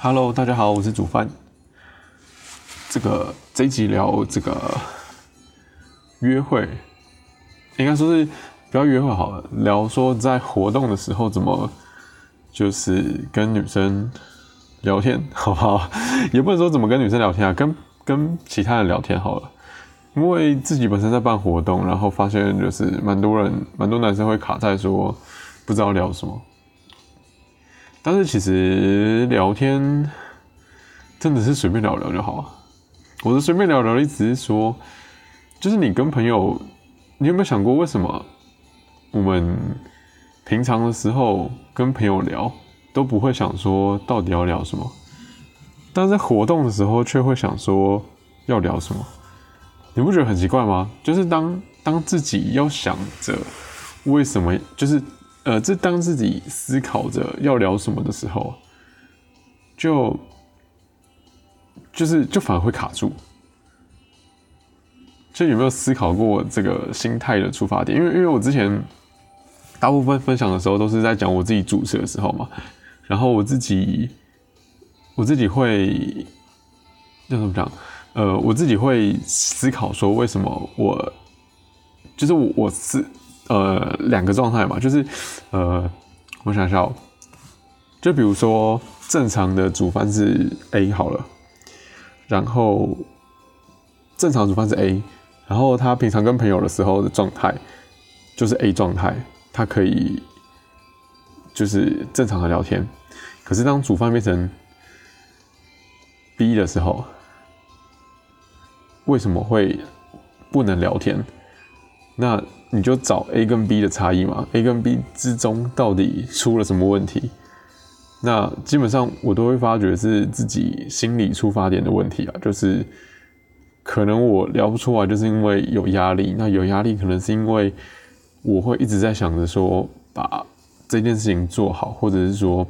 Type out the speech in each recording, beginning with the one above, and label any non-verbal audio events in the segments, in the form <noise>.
Hello，大家好，我是煮饭。这个这一集聊这个约会，应该说是不要约会好了，聊说在活动的时候怎么就是跟女生聊天，<laughs> 好不好？也不能说怎么跟女生聊天啊，跟跟其他人聊天好了。因为自己本身在办活动，然后发现就是蛮多人，蛮多男生会卡在说不知道聊什么。但是其实聊天真的是随便聊聊就好。我的随便聊聊的意思是说，就是你跟朋友，你有没有想过为什么我们平常的时候跟朋友聊都不会想说到底要聊什么，但在活动的时候却会想说要聊什么？你不觉得很奇怪吗？就是当当自己要想着为什么，就是呃，这当自己思考着要聊什么的时候，就就是就反而会卡住。就有没有思考过这个心态的出发点？因为因为我之前大部分分享的时候都是在讲我自己主持的时候嘛，然后我自己我自己会要怎么讲？呃，我自己会思考说，为什么我就是我我是呃两个状态嘛，就是呃，我想想，就比如说正常的煮饭是 A 好了，然后正常煮饭是 A，然后他平常跟朋友的时候的状态就是 A 状态，他可以就是正常的聊天，可是当煮饭变成 B 的时候。为什么会不能聊天？那你就找 A 跟 B 的差异嘛？A 跟 B 之中到底出了什么问题？那基本上我都会发觉是自己心理出发点的问题啊，就是可能我聊不出来，就是因为有压力。那有压力，可能是因为我会一直在想着说把这件事情做好，或者是说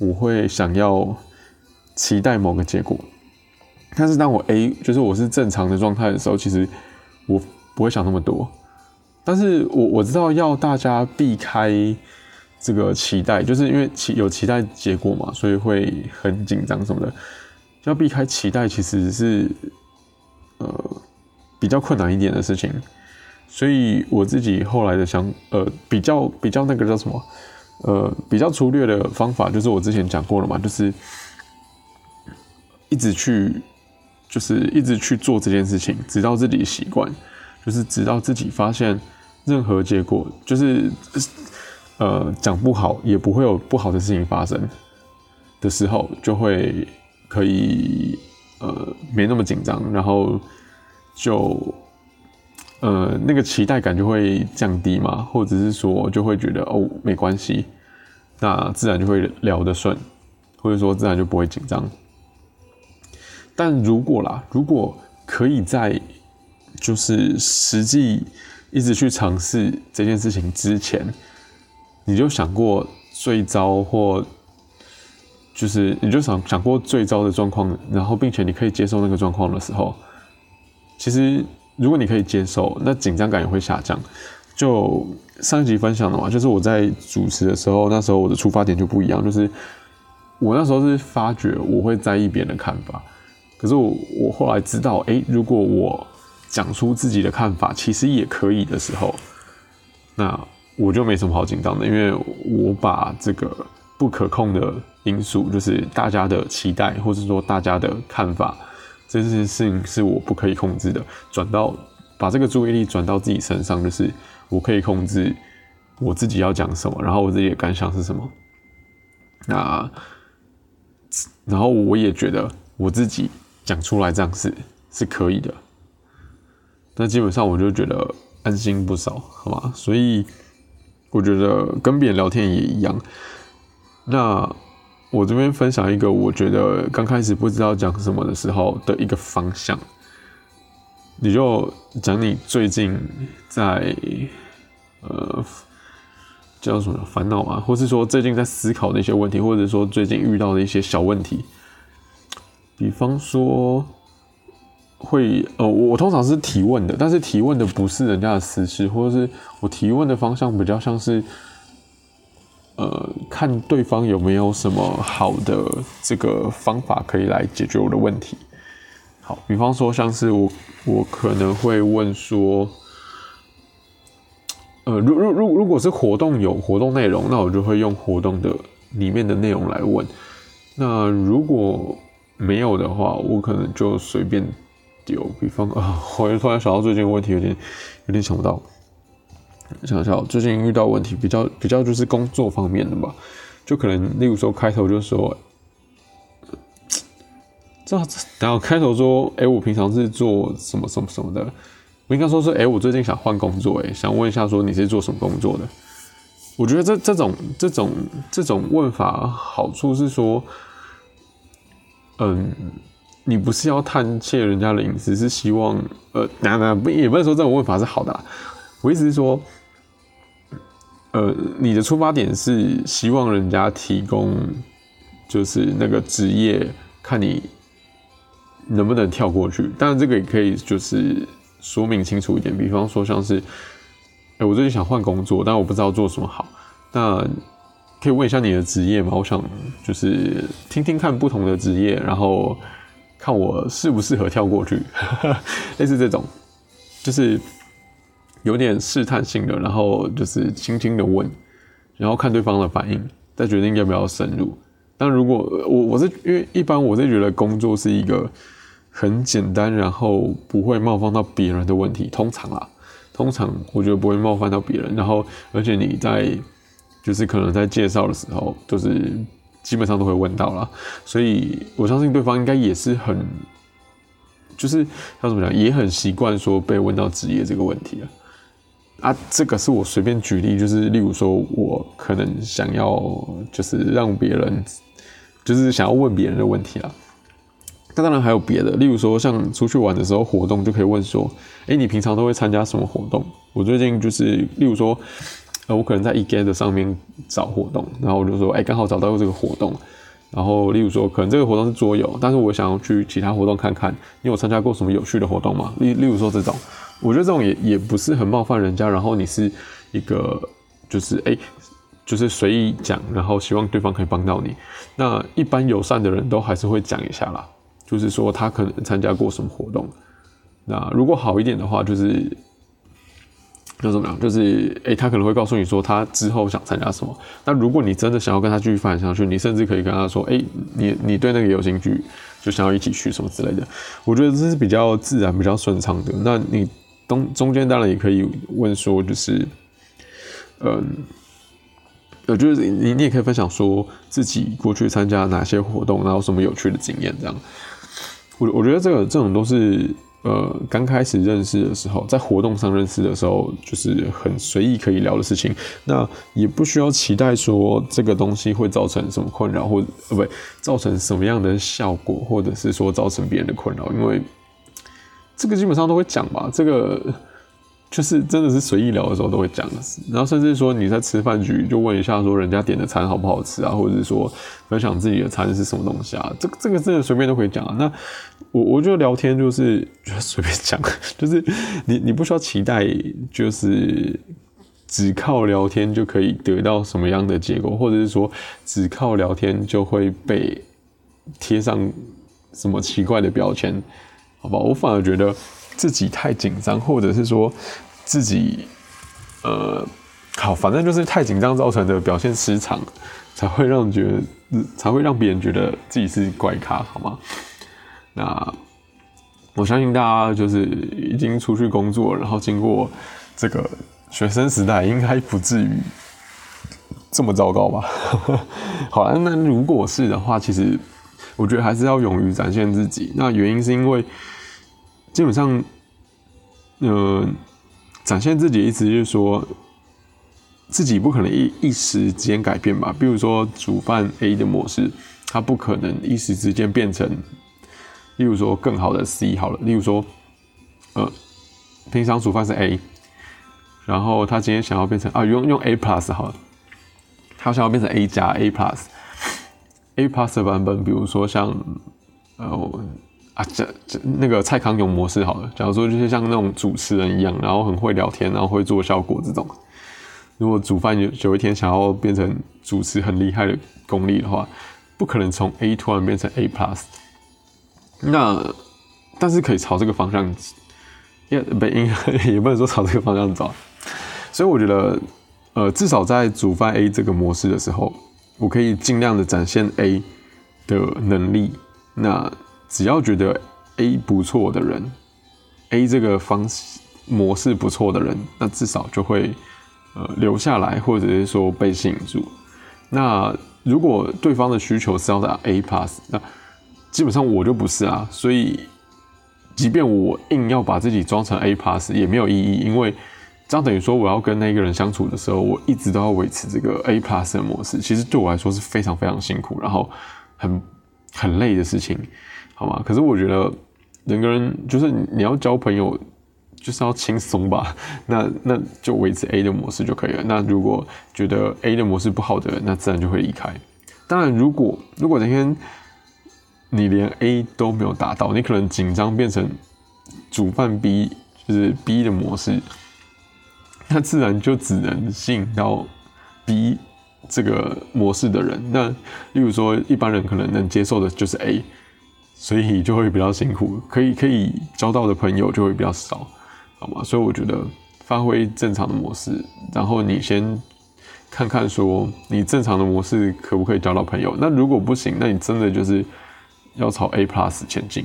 我会想要期待某个结果。但是当我 A 就是我是正常的状态的时候，其实我不会想那么多。但是我我知道要大家避开这个期待，就是因为期有期待结果嘛，所以会很紧张什么的。要避开期待，其实是呃比较困难一点的事情。所以我自己后来的想呃比较比较那个叫什么呃比较粗略的方法，就是我之前讲过了嘛，就是一直去。就是一直去做这件事情，直到自己习惯，就是直到自己发现任何结果，就是呃讲不好也不会有不好的事情发生的时候，就会可以呃没那么紧张，然后就呃那个期待感就会降低嘛，或者是说就会觉得哦没关系，那自然就会聊得顺，或者说自然就不会紧张。但如果啦，如果可以在就是实际一直去尝试这件事情之前，你就想过最糟或就是你就想想过最糟的状况，然后并且你可以接受那个状况的时候，其实如果你可以接受，那紧张感也会下降。就上一集分享的嘛，就是我在主持的时候，那时候我的出发点就不一样，就是我那时候是发觉我会在意别人的看法。可是我我后来知道，哎，如果我讲出自己的看法，其实也可以的时候，那我就没什么好紧张的，因为我把这个不可控的因素，就是大家的期待，或者说大家的看法，这件事情是我不可以控制的，转到把这个注意力转到自己身上，就是我可以控制我自己要讲什么，然后我自己的感想是什么，那然后我也觉得我自己。讲出来这样是是可以的，那基本上我就觉得安心不少，好吗？所以我觉得跟别人聊天也一样。那我这边分享一个，我觉得刚开始不知道讲什么的时候的一个方向，你就讲你最近在呃叫什么烦恼啊，或是说最近在思考的一些问题，或者说最近遇到的一些小问题。比方说，会呃，我通常是提问的，但是提问的不是人家的私事，或者是我提问的方向比较像是，呃，看对方有没有什么好的这个方法可以来解决我的问题。好，比方说像是我，我可能会问说，呃，如如如如果是活动有活动内容，那我就会用活动的里面的内容来问。那如果没有的话，我可能就随便丢。比方啊，我突然想到最近问题有点有点想不到。想想最近遇到问题比较比较就是工作方面的吧，就可能例如说开头就说，这然后开头说，哎，我平常是做什么什么什么的，我应该说是，哎，我最近想换工作，哎，想问一下说你是做什么工作的？我觉得这这种这种这种问法好处是说，嗯，你不是要探窃人家的隐私，是希望呃，那那不也不能说这种问法是好的，我意思是说。呃，你的出发点是希望人家提供，就是那个职业，看你能不能跳过去。当然，这个也可以就是说明清楚一点，比方说像是，哎，我最近想换工作，但我不知道做什么好。那可以问一下你的职业吗？我想就是听听看不同的职业，然后看我适不适合跳过去，<laughs> 类似这种，就是。有点试探性的，然后就是轻轻的问，然后看对方的反应，再决定要不要深入。但如果我我是因为一般我是觉得工作是一个很简单，然后不会冒犯到别人的问题。通常啊，通常我觉得不会冒犯到别人。然后而且你在就是可能在介绍的时候，就是基本上都会问到了，所以我相信对方应该也是很就是要怎么讲，也很习惯说被问到职业这个问题了。啊，这个是我随便举例，就是例如说，我可能想要就是让别人，就是想要问别人的问题啦。那当然还有别的，例如说像出去玩的时候活动就可以问说，哎，你平常都会参加什么活动？我最近就是，例如说，呃，我可能在 eGet 上面找活动，然后我就说，哎，刚好找到这个活动。然后例如说，可能这个活动是桌游，但是我想要去其他活动看看，你有参加过什么有趣的活动吗？例例如说这种。我觉得这种也也不是很冒犯人家，然后你是一个就是哎，就是随意讲，然后希望对方可以帮到你。那一般友善的人都还是会讲一下啦，就是说他可能参加过什么活动。那如果好一点的话，就是要怎么样？就是哎，他可能会告诉你说他之后想参加什么。那如果你真的想要跟他继续发展下去，你甚至可以跟他说，哎，你你对那个有兴趣，就想要一起去什么之类的。我觉得这是比较自然、比较顺畅的。那你。中中间当然也可以问说，就是，嗯，我觉得你你也可以分享说自己过去参加哪些活动，然后什么有趣的经验这样。我我觉得这个这种都是呃刚开始认识的时候，在活动上认识的时候，就是很随意可以聊的事情。那也不需要期待说这个东西会造成什么困扰，或呃不造成什么样的效果，或者是说造成别人的困扰，因为。这个基本上都会讲吧，这个就是真的是随意聊的时候都会讲，然后甚至说你在吃饭局就问一下说人家点的餐好不好吃啊，或者是说分享自己的餐是什么东西啊，这个这个真的随便都可以讲啊。那我我觉得聊天就是就随便讲，<laughs> 就是你你不需要期待，就是只靠聊天就可以得到什么样的结果，或者是说只靠聊天就会被贴上什么奇怪的标签。好吧，我反而觉得自己太紧张，或者是说自己呃，好，反正就是太紧张造成的表现失常，才会让觉得才会让别人觉得自己是怪咖，好吗？那我相信大家就是已经出去工作，然后经过这个学生时代，应该不至于这么糟糕吧？<laughs> 好，那如果是的话，其实。我觉得还是要勇于展现自己。那原因是因为，基本上，呃，展现自己意思就是说，自己不可能一一时间改变吧。比如说煮饭 A 的模式，它不可能一时之间变成，例如说更好的 C 好了。例如说，呃，平常煮饭是 A，然后他今天想要变成啊，用用 A plus 好了，他想要变成 A 加 A plus。A plus 的版本，比如说像，呃，啊，这这那个蔡康永模式好了。假如说就是像那种主持人一样，然后很会聊天，然后会做效果这种，如果煮饭有有一天想要变成主持很厉害的功力的话，不可能从 A 突然变成 A plus。那但是可以朝这个方向，也不应 <laughs> 也不能说朝这个方向走。所以我觉得，呃，至少在煮饭 A 这个模式的时候，我可以尽量的展现 A 的能力。那只要觉得 A 不错的人，A 这个方式模式不错的人，那至少就会呃留下来，或者是说被吸引住。那如果对方的需求是要打 A plus，那基本上我就不是啊。所以，即便我硬要把自己装成 A plus 也没有意义，因为这样等于说我要跟那个人相处的时候，我一直都要维持这个 A plus 的模式。其实对我来说是非常非常辛苦，然后很很累的事情，好吗？可是我觉得人跟人就是你要交朋友，就是要轻松吧。<laughs> 那那就维持 A 的模式就可以了。那如果觉得 A 的模式不好的人，那自然就会离开。当然，如果如果今天你连 A 都没有达到，你可能紧张变成煮饭 B，就是 B 的模式。那自然就只能吸引到 B 这个模式的人。那例如说，一般人可能能接受的就是 A，所以就会比较辛苦，可以可以交到的朋友就会比较少，好吗？所以我觉得发挥正常的模式，然后你先看看说你正常的模式可不可以交到朋友。那如果不行，那你真的就是要朝 A plus 前进。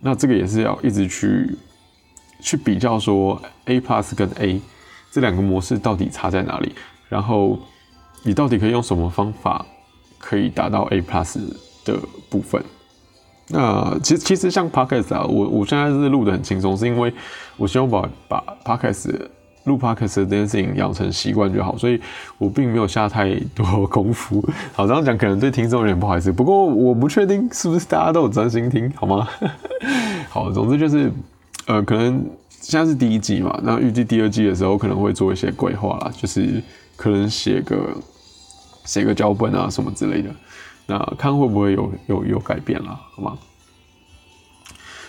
那这个也是要一直去去比较说 A plus 跟 A。这两个模式到底差在哪里？然后你到底可以用什么方法可以达到 A plus 的部分？那其实其实像 Podcast 啊，我我现在是录的很轻松，是因为我希望把把 Podcast 录 Podcast 这件事情养成习惯就好，所以我并没有下太多功夫。好，这样讲可能对听众有点不好意思，不过我不确定是不是大家都有专心听，好吗？<laughs> 好，总之就是呃，可能。现在是第一季嘛，那预计第二季的时候可能会做一些规划啦，就是可能写个写个脚本啊什么之类的，那看会不会有有有改变了，好吗？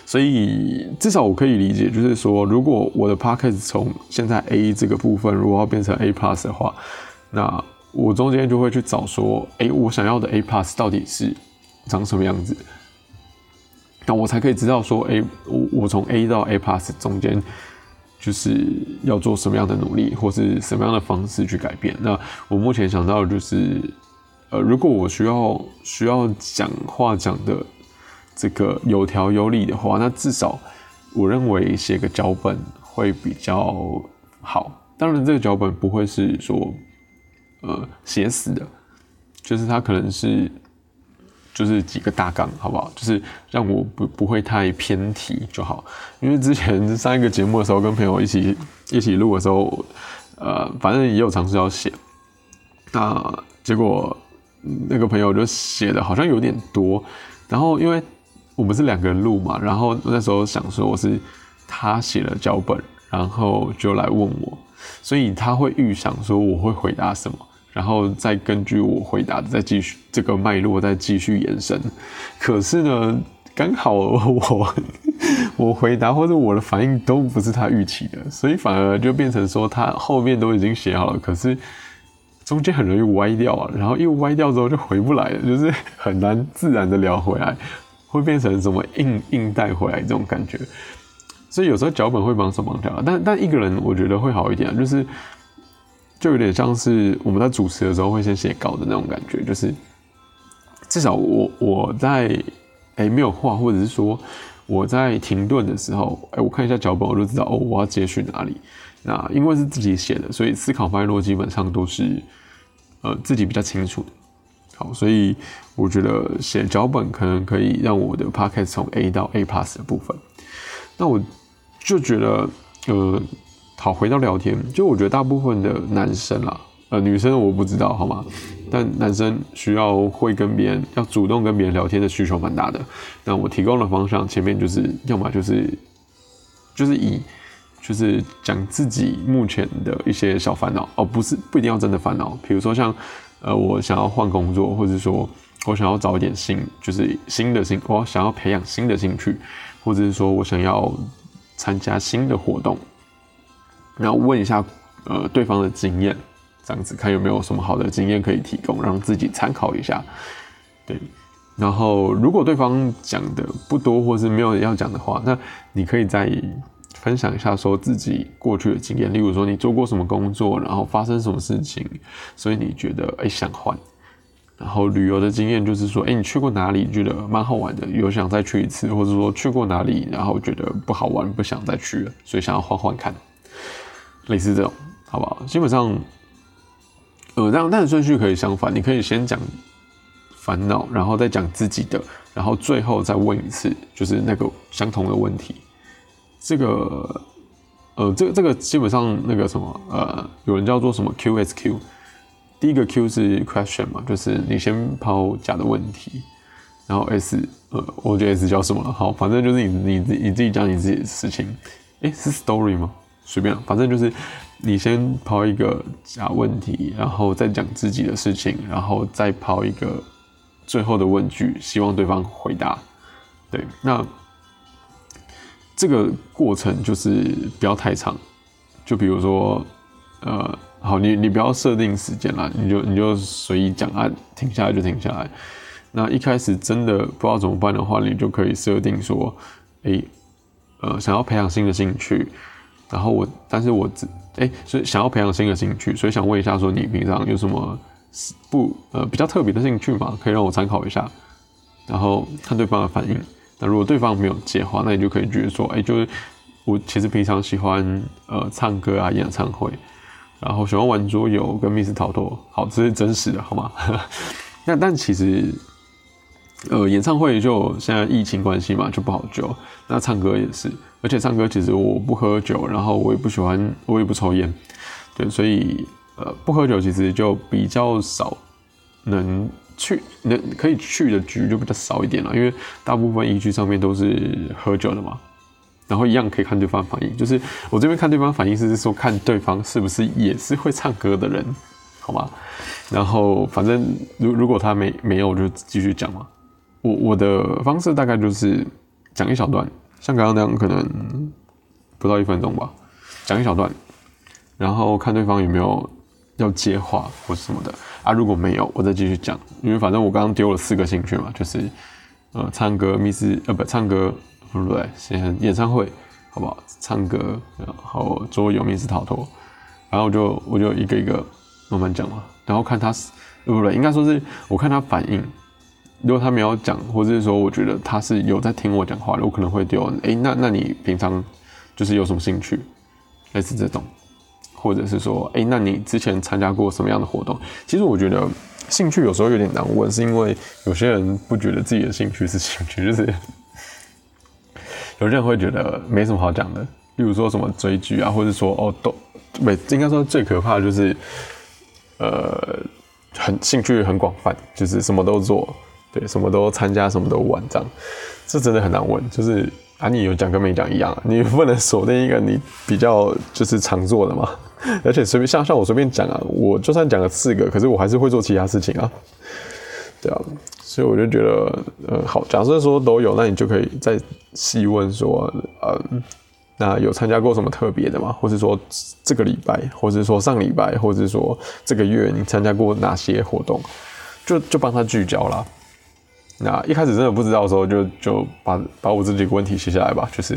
所以至少我可以理解，就是说如果我的 p a c k a g e 从现在 A 这个部分如果要变成 A plus 的话，那我中间就会去找说，哎，我想要的 A plus 到底是长什么样子？那我才可以知道说，哎，我我从 A 到 A plus 中间，就是要做什么样的努力，或是什么样的方式去改变。那我目前想到的就是，呃，如果我需要需要讲话讲的这个有条有理的话，那至少我认为写个脚本会比较好。当然，这个脚本不会是说，呃，写死的，就是它可能是。就是几个大纲，好不好？就是让我不不会太偏题就好。因为之前上一个节目的时候，跟朋友一起一起录的时候，呃，反正也有尝试要写，那结果那个朋友就写的好像有点多。然后因为我们是两个人录嘛，然后那时候想说我是他写了脚本，然后就来问我，所以他会预想说我会回答什么。然后再根据我回答的再继续这个脉络再继续延伸，可是呢，刚好 <laughs> 我我回答或者我的反应都不是他预期的，所以反而就变成说他后面都已经写好了，可是中间很容易歪掉啊，然后一歪掉之后就回不来了，就是很难自然的聊回来，会变成什么硬硬带回来这种感觉，所以有时候脚本会帮手忙掉，但但一个人我觉得会好一点，就是。就有点像是我们在主持的时候会先写稿的那种感觉，就是至少我我在哎没有话，或者是说我在停顿的时候，哎我看一下脚本，我就知道哦我要接续哪里。那因为是自己写的，所以思考脉络基本上都是呃自己比较清楚的。好，所以我觉得写脚本可能可以让我的 podcast 从 A 到 A plus 的部分。那我就觉得呃。好，回到聊天，就我觉得大部分的男生啦，呃，女生我不知道，好吗？但男生需要会跟别人要主动跟别人聊天的需求蛮大的。那我提供的方向前面就是要么就是就是以就是讲自己目前的一些小烦恼哦，不是不一定要真的烦恼，比如说像呃我想要换工作，或者说我想要找一点新就是新的兴，我想要培养新的兴趣，或者是说我想要参加新的活动。然后问一下，呃，对方的经验，这样子看有没有什么好的经验可以提供，让自己参考一下。对，然后如果对方讲的不多，或是没有要讲的话，那你可以再分享一下说自己过去的经验，例如说你做过什么工作，然后发生什么事情，所以你觉得哎想换。然后旅游的经验就是说，哎，你去过哪里觉得蛮好玩的，有想再去一次，或者说去过哪里，然后觉得不好玩，不想再去了，所以想要换换看，类似这种，好不好？基本上，呃，这样，但是顺序可以相反，你可以先讲烦恼，然后再讲自己的，然后最后再问一次，就是那个相同的问题。这个，呃，这个这个基本上那个什么，呃，有人叫做什么 QSQ。第一个 Q 是 question 嘛，就是你先抛假的问题，然后 S 呃，我觉得 S 叫什么？好，反正就是你你你自己讲你自己的事情。诶，是 story 吗？随便，反正就是你先抛一个假问题，然后再讲自己的事情，然后再抛一个最后的问句，希望对方回答。对，那这个过程就是不要太长，就比如说呃。好，你你不要设定时间了，你就你就随意讲啊，停下来就停下来。那一开始真的不知道怎么办的话，你就可以设定说，哎，呃，想要培养新的兴趣，然后我，但是我只，哎，所以想要培养新的兴趣，所以想问一下，说你平常有什么不呃比较特别的兴趣吗？可以让我参考一下，然后看对方的反应。那如果对方没有接话，那你就可以觉得说，哎，就是我其实平常喜欢呃唱歌啊，演唱会。然后喜欢玩桌游跟密室逃脱，好，这是真实的，好吗？<laughs> 那但其实，呃，演唱会就现在疫情关系嘛，就不好救。那唱歌也是，而且唱歌其实我不喝酒，然后我也不喜欢，我也不抽烟，对，所以呃，不喝酒其实就比较少能去，能可以去的局就比较少一点了，因为大部分一局上面都是喝酒的嘛。然后一样可以看对方反应，就是我这边看对方反应是说看对方是不是也是会唱歌的人，好吗？然后反正如如果他没没有就继续讲嘛。我我的方式大概就是讲一小段，像刚刚那样可能不到一分钟吧，讲一小段，然后看对方有没有要接话或什么的啊。如果没有，我再继续讲，因为反正我刚刚丢了四个兴趣嘛，就是呃唱歌、密室呃不唱歌。不对？先演唱会，好不好？唱歌，然后桌游、密室逃脱，然后我就我就一个一个慢慢讲嘛，然后看他，对不对？应该说是我看他反应，如果他没有讲，或者是说我觉得他是有在听我讲话的，我可能会丢。哎，那那你平常就是有什么兴趣？类似这种，或者是说，哎，那你之前参加过什么样的活动？其实我觉得兴趣有时候有点难问，是因为有些人不觉得自己的兴趣是兴趣，<laughs> 就是。有些人会觉得没什么好讲的，例如说什么追剧啊，或者说哦都，没应该说最可怕就是，呃，很兴趣很广泛，就是什么都做，对，什么都参加，什么都玩，这样，这真的很难问。就是啊，你有讲跟没讲一样，你不能锁定一个你比较就是常做的嘛。<laughs> 而且随便像像我随便讲啊，我就算讲了四个，可是我还是会做其他事情啊，对啊。所以我就觉得，呃，好，假设说都有，那你就可以再细问说，嗯，那有参加过什么特别的吗？或是说这个礼拜，或者说上礼拜，或者说这个月你参加过哪些活动？就就帮他聚焦啦。那一开始真的不知道的时候，就就把把我自己的问题写下来吧，就是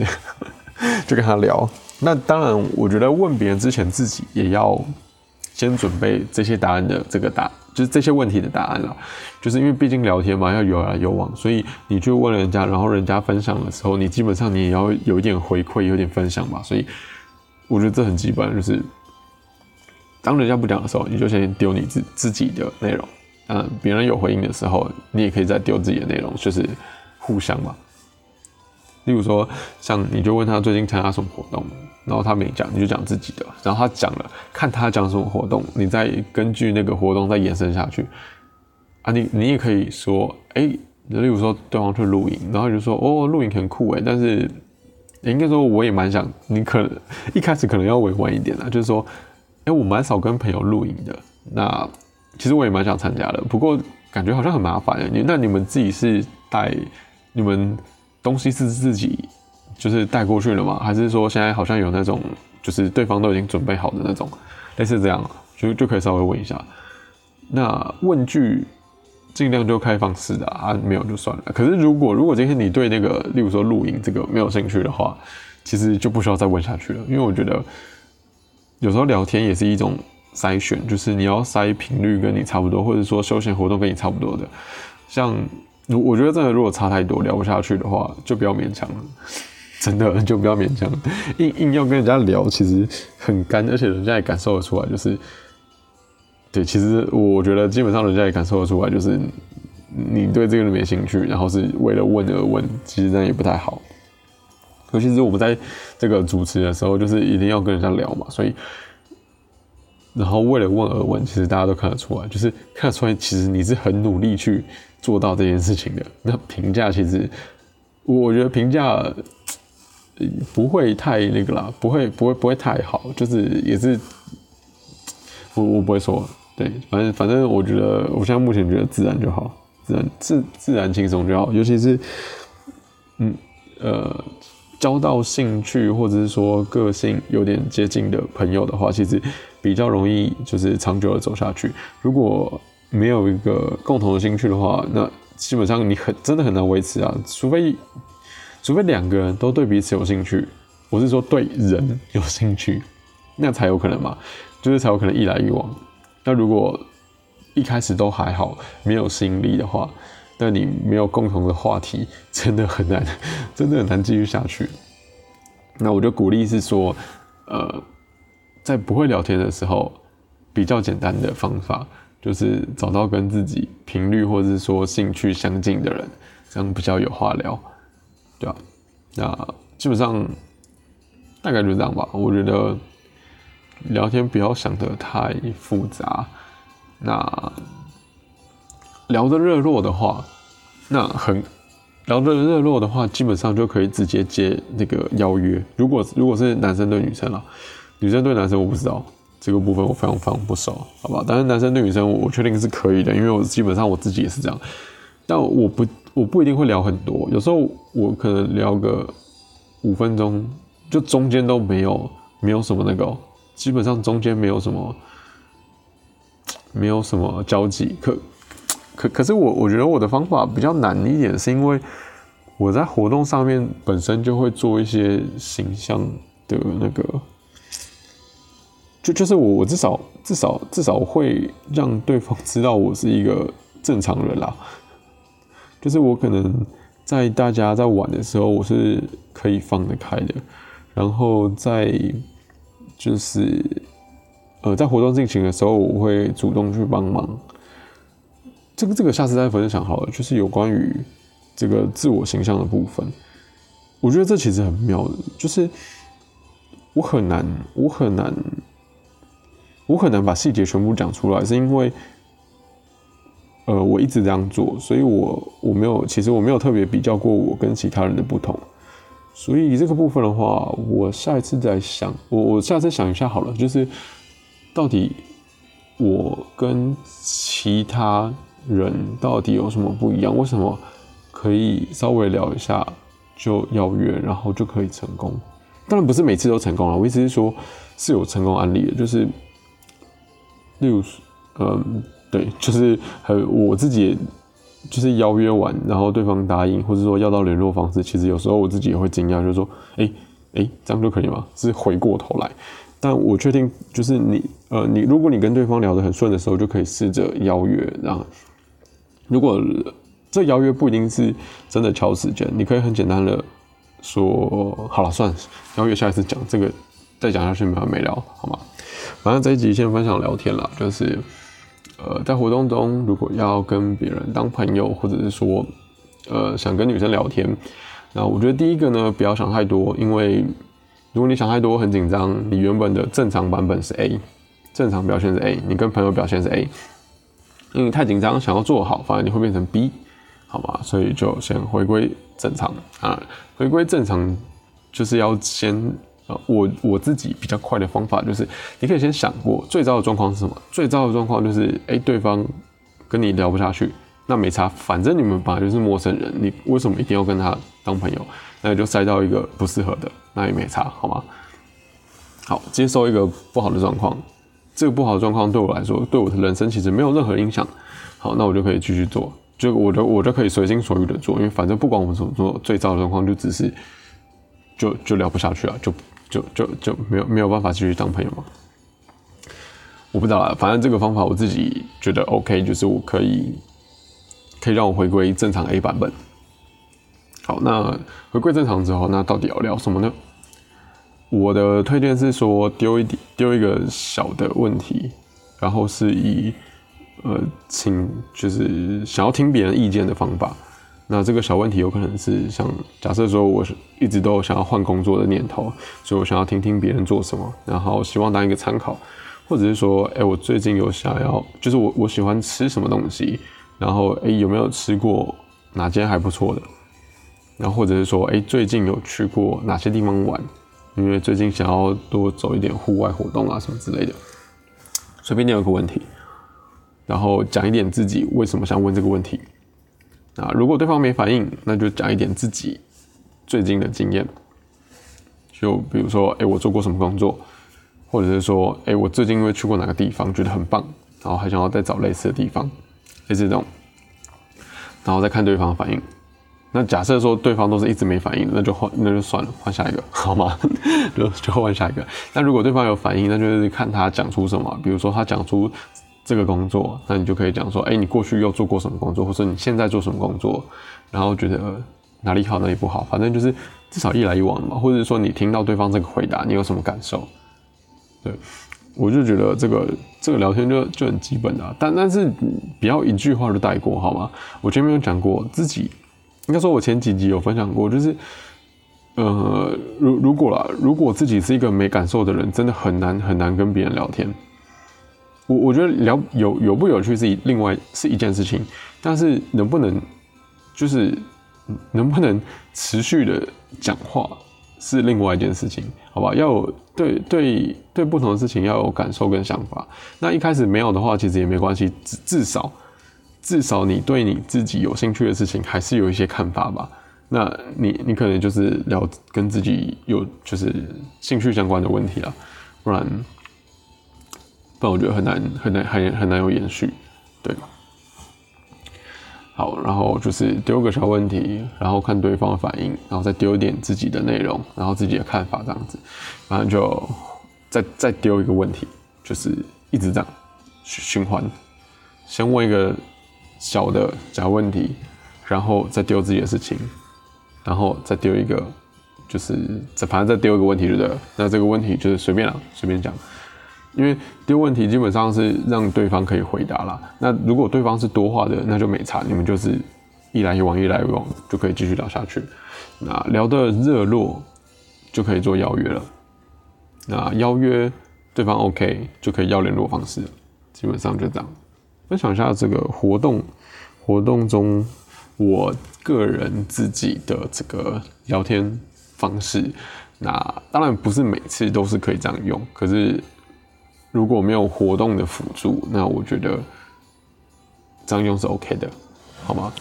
<laughs> 就跟他聊。那当然，我觉得问别人之前，自己也要先准备这些答案的这个答。就是这些问题的答案了，就是因为毕竟聊天嘛，要有来有往，所以你去问人家，然后人家分享的时候，你基本上你也要有一点回馈，有点分享吧。所以我觉得这很基本，就是当人家不讲的时候，你就先丢你自自己的内容，嗯，别人有回应的时候，你也可以再丢自己的内容，就是互相嘛。例如说，像你就问他最近参加什么活动。然后他没讲，你就讲自己的。然后他讲了，看他讲什么活动，你再根据那个活动再延伸下去。啊，你你也可以说，哎，例如说对方去露营，然后就说，哦，露营很酷哎，但是应该说我也蛮想，你可能一开始可能要委婉一点啦，就是说，哎，我蛮少跟朋友露营的，那其实我也蛮想参加的，不过感觉好像很麻烦。你那你们自己是带你们东西是自己？就是带过去了吗？还是说现在好像有那种，就是对方都已经准备好的那种，类似这样，就就可以稍微问一下。那问句尽量就开放式的啊，没有就算了。可是如果如果今天你对那个，例如说露营这个没有兴趣的话，其实就不需要再问下去了，因为我觉得有时候聊天也是一种筛选，就是你要筛频率跟你差不多，或者说休闲活动跟你差不多的。像我觉得真的如果差太多聊不下去的话，就不要勉强了，真的就不要勉强，<laughs> 硬硬要跟人家聊，其实很干，而且人家也感受得出来，就是对，其实我觉得基本上人家也感受得出来，就是你对这个人没兴趣，然后是为了问而问，其实这样也不太好。尤其是我们在这个主持的时候，就是一定要跟人家聊嘛，所以，然后为了问而问，其实大家都看得出来，就是看得出来，其实你是很努力去做到这件事情的。那评价其实，我觉得评价不会太那个啦，不会不会不会太好，就是也是，我我不会说，对，反正反正我觉得，我现在目前觉得自然就好，自然自自然轻松就好，尤其是，嗯呃。交到兴趣或者是说个性有点接近的朋友的话，其实比较容易就是长久的走下去。如果没有一个共同的兴趣的话，那基本上你很真的很难维持啊。除非除非两个人都对彼此有兴趣，我是说对人有兴趣，那才有可能嘛，就是才有可能一来一往。那如果一开始都还好，没有吸引力的话。但你没有共同的话题，真的很难，真的很难继续下去。那我就鼓励是说，呃，在不会聊天的时候，比较简单的方法就是找到跟自己频率或者是说兴趣相近的人，这样比较有话聊，对吧？那基本上大概就这样吧。我觉得聊天不要想得太复杂，那。聊得热络的话，那很聊得热络的话，基本上就可以直接接那个邀约。如果如果是男生对女生了，女生对男生我不知道这个部分我非常非常不熟，好吧？但是男生对女生我确定是可以的，因为我基本上我自己也是这样。但我不我不一定会聊很多，有时候我可能聊个五分钟，就中间都没有没有什么那个，基本上中间没有什么 <tsk> 没有什么交集可。可可是我我觉得我的方法比较难一点，是因为我在活动上面本身就会做一些形象的那个，就就是我我至少至少至少会让对方知道我是一个正常人啦，就是我可能在大家在玩的时候我是可以放得开的，然后在就是呃在活动进行的时候我会主动去帮忙。这个这个下次再分享好了，就是有关于这个自我形象的部分，我觉得这其实很妙的，就是我很难，我很难，我很难把细节全部讲出来，是因为，呃，我一直这样做，所以我我没有，其实我没有特别比较过我跟其他人的不同，所以这个部分的话，我下一次再想，我我下次想一下好了，就是到底我跟其他。人到底有什么不一样？为什么可以稍微聊一下就邀约，然后就可以成功？当然不是每次都成功了，我意思是说是有成功案例的，就是例如，嗯，对，<laughs> 就是还我自己，就是邀约完，然后对方答应，或者说要到联络方式，其实有时候我自己也会惊讶，就是说，哎哎，这样就可以吗？是回过头来，但我确定就是你，呃，你如果你跟对方聊得很顺的时候，就可以试着邀约，然后。如果这邀约不一定是真的敲时间，你可以很简单的说好了，算了邀约下一次讲这个，再讲下去没完没了，好吗？反正这一集先分享聊天了，就是呃，在活动中如果要跟别人当朋友，或者是说呃想跟女生聊天，那我觉得第一个呢，不要想太多，因为如果你想太多很紧张，你原本的正常版本是 A，正常表现是 A，你跟朋友表现是 A。因为太紧张，想要做好，反而你会变成 B，好吗？所以就先回归正常啊，回归正常就是要先呃，我我自己比较快的方法就是，你可以先想过最糟的状况是什么？最糟的状况就是，哎，对方跟你聊不下去，那没差，反正你们本来就是陌生人，你为什么一定要跟他当朋友？那就塞到一个不适合的，那也没差，好吗？好，接受一个不好的状况。这个不好的状况对我来说，对我的人生其实没有任何影响。好，那我就可以继续做，就我就我就可以随心所欲的做，因为反正不管我们怎么做，最糟的状况就只是就就聊不下去了，就就就就没有没有办法继续当朋友吗。我不知道啦，反正这个方法我自己觉得 OK，就是我可以可以让我回归正常 A 版本。好，那回归正常之后，那到底要聊什么呢？我的推荐是说丢一点丢一个小的问题，然后是以呃请就是想要听别人意见的方法。那这个小问题有可能是像假设说我一直都有想要换工作的念头，所以我想要听听别人做什么，然后希望当一个参考。或者是说，哎，我最近有想要，就是我我喜欢吃什么东西，然后哎有没有吃过哪间还不错的，然后或者是说，哎最近有去过哪些地方玩，因为最近想要多走一点户外活动啊什么之类的，随便念一个问题，然后讲一点自己为什么想问这个问题，啊如果对方没反应，那就讲一点自己最近的经验，就比如说，哎我做过什么工作。或者是说，哎，我最近因为去过哪个地方，觉得很棒，然后还想要再找类似的地方，类似这种，然后再看对方的反应。那假设说对方都是一直没反应，那就换，那就算了，换下一个，<laughs> 好吗？就就换下一个。那如果对方有反应，那就是看他讲出什么。比如说他讲出这个工作，那你就可以讲说，哎，你过去又做过什么工作，或者你现在做什么工作，然后觉得哪里好哪里不好，反正就是至少一来一往嘛。或者说你听到对方这个回答，你有什么感受？对，我就觉得这个这个聊天就就很基本的，但但是不要一句话就带过好吗？我前面有讲过，自己应该说，我前几集有分享过，就是呃，如如果啦，如果自己是一个没感受的人，真的很难很难跟别人聊天。我我觉得聊有有不有趣是另外是一件事情，但是能不能就是能不能持续的讲话？是另外一件事情，好吧？要有对对对不同的事情要有感受跟想法。那一开始没有的话，其实也没关系，至至少至少你对你自己有兴趣的事情还是有一些看法吧。那你你可能就是聊跟自己有就是兴趣相关的问题了，不然不然我觉得很难很难很很难有延续，对。好，然后就是丢个小问题，然后看对方的反应，然后再丢一点自己的内容，然后自己的看法这样子，反正就再再丢一个问题，就是一直这样循环。先问一个小的假问题，然后再丢自己的事情，然后再丢一个，就是再反正再丢一个问题就，对了？那这个问题就是随便了，随便讲。因为丢问题基本上是让对方可以回答啦。那如果对方是多话的，那就没差，你们就是一来一往，一来一往就可以继续聊下去。那聊的热络，就可以做邀约了。那邀约对方 OK，就可以要联络方式。基本上就这样。分享一下这个活动活动中，我个人自己的这个聊天方式。那当然不是每次都是可以这样用，可是。如果没有活动的辅助，那我觉得这样用是 OK 的，好吗？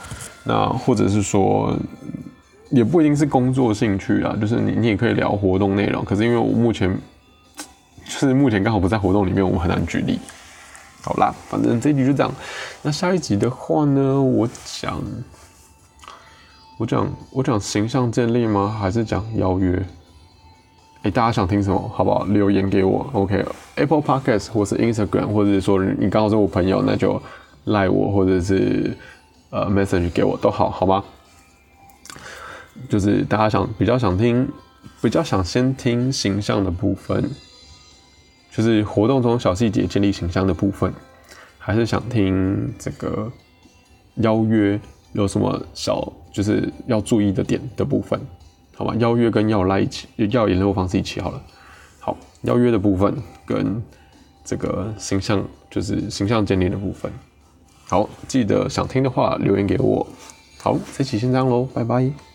那或者是说，也不一定是工作兴趣啊，就是你你也可以聊活动内容。可是因为我目前就是目前刚好不在活动里面，我们很难举例。好啦，反正这一集就这样。那下一集的话呢，我讲我讲我讲形象建立吗？还是讲邀约？哎，大家想听什么？好不好？留言给我，OK？Apple Podcast 或是 Instagram，或者是说你刚好是我朋友，那就赖我，或者是呃 message 给我都好，好吗？就是大家想比较想听，比较想先听形象的部分，就是活动中小细节建立形象的部分，还是想听这个邀约有什么小就是要注意的点的部分？好吧，邀约跟要来一起，要联络方式一起好了。好，邀约的部分跟这个形象，就是形象建立的部分。好，记得想听的话留言给我。好，这期先这样喽，拜拜。